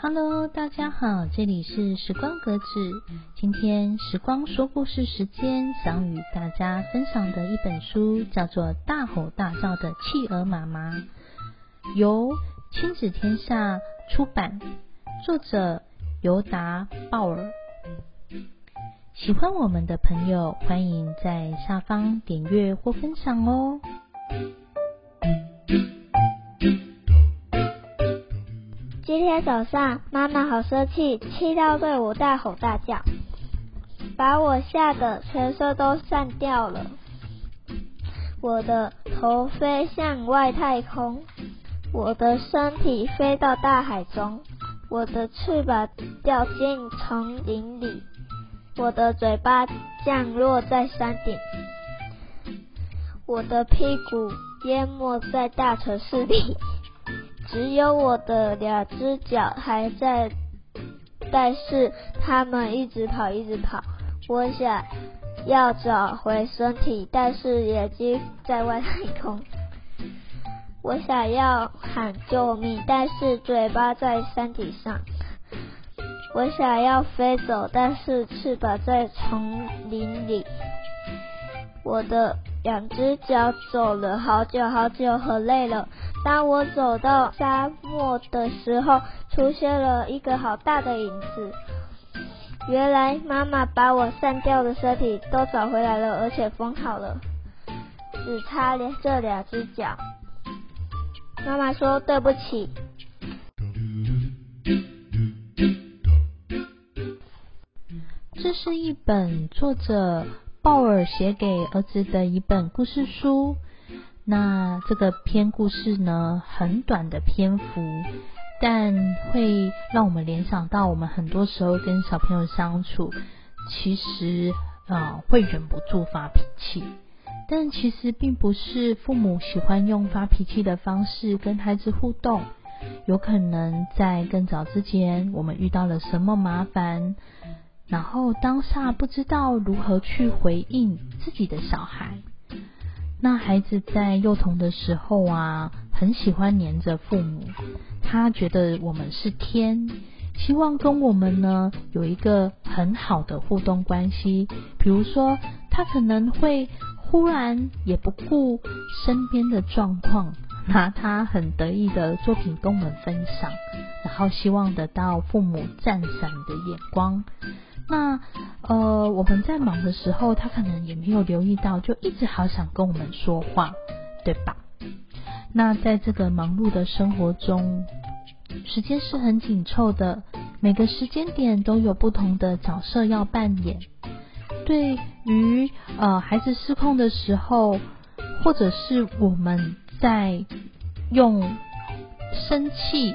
Hello，大家好，这里是时光格子。今天时光说故事时间，想与大家分享的一本书叫做《大吼大叫的企鹅妈妈》，由亲子天下出版，作者尤达鲍尔。喜欢我们的朋友，欢迎在下方点阅或分享哦。今天早上，妈妈好生气，气到对我大吼大叫，把我吓得全身都散掉了。我的头飞向外太空，我的身体飞到大海中，我的翅膀掉进丛林里。我的嘴巴降落在山顶，我的屁股淹没在大城市里，只有我的两只脚还在，但是他们一直跑，一直跑。我想要找回身体，但是眼睛在外太空。我想要喊救命，但是嘴巴在山顶上。我想要飞走，但是翅膀在丛林里。我的两只脚走了好久好久，很累了。当我走到沙漠的时候，出现了一个好大的影子。原来妈妈把我散掉的身体都找回来了，而且缝好了，只差这两只脚。妈妈说对不起。是一本作者鲍尔写给儿子的一本故事书。那这个篇故事呢，很短的篇幅，但会让我们联想到，我们很多时候跟小朋友相处，其实啊会忍不住发脾气。但其实并不是父母喜欢用发脾气的方式跟孩子互动，有可能在更早之前，我们遇到了什么麻烦。然后当下不知道如何去回应自己的小孩，那孩子在幼童的时候啊，很喜欢黏着父母，他觉得我们是天，希望跟我们呢有一个很好的互动关系。比如说，他可能会忽然也不顾身边的状况，拿他很得意的作品跟我们分享，然后希望得到父母赞赏的眼光。那呃，我们在忙的时候，他可能也没有留意到，就一直好想跟我们说话，对吧？那在这个忙碌的生活中，时间是很紧凑的，每个时间点都有不同的角色要扮演。对于呃孩子失控的时候，或者是我们在用生气。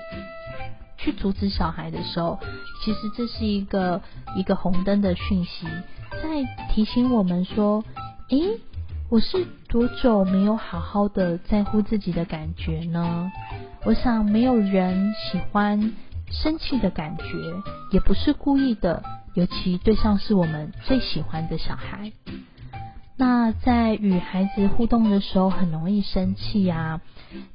去阻止小孩的时候，其实这是一个一个红灯的讯息，在提醒我们说：诶，我是多久没有好好的在乎自己的感觉呢？我想没有人喜欢生气的感觉，也不是故意的，尤其对象是我们最喜欢的小孩。那在与孩子互动的时候，很容易生气呀。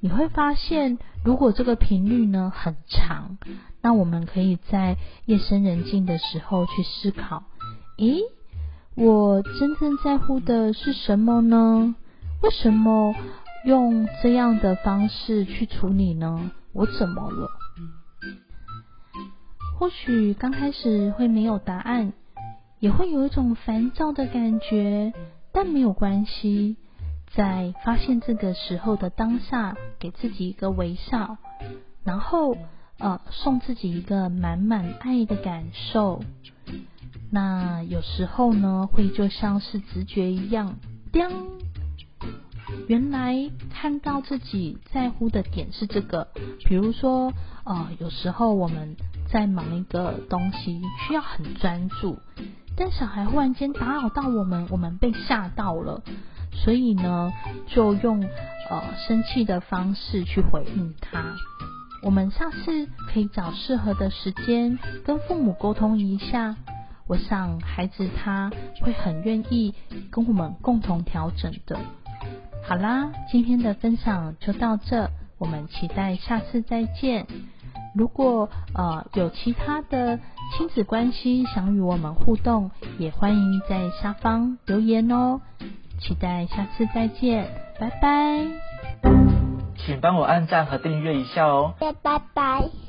你会发现，如果这个频率呢很长，那我们可以在夜深人静的时候去思考：咦，我真正在乎的是什么呢？为什么用这样的方式去处理呢？我怎么了？或许刚开始会没有答案，也会有一种烦躁的感觉。但没有关系，在发现这个时候的当下，给自己一个微笑，然后呃送自己一个满满爱的感受。那有时候呢，会就像是直觉一样，叮，原来看到自己在乎的点是这个。比如说，呃，有时候我们在忙一个东西，需要很专注。但小孩忽然间打扰到我们，我们被吓到了，所以呢，就用呃生气的方式去回应他。我们下次可以找适合的时间跟父母沟通一下，我想孩子他会很愿意跟我们共同调整的。好啦，今天的分享就到这，我们期待下次再见。如果呃有其他的亲子关系想与我们互动，也欢迎在下方留言哦。期待下次再见，拜拜。请帮我按赞和订阅一下哦。拜拜。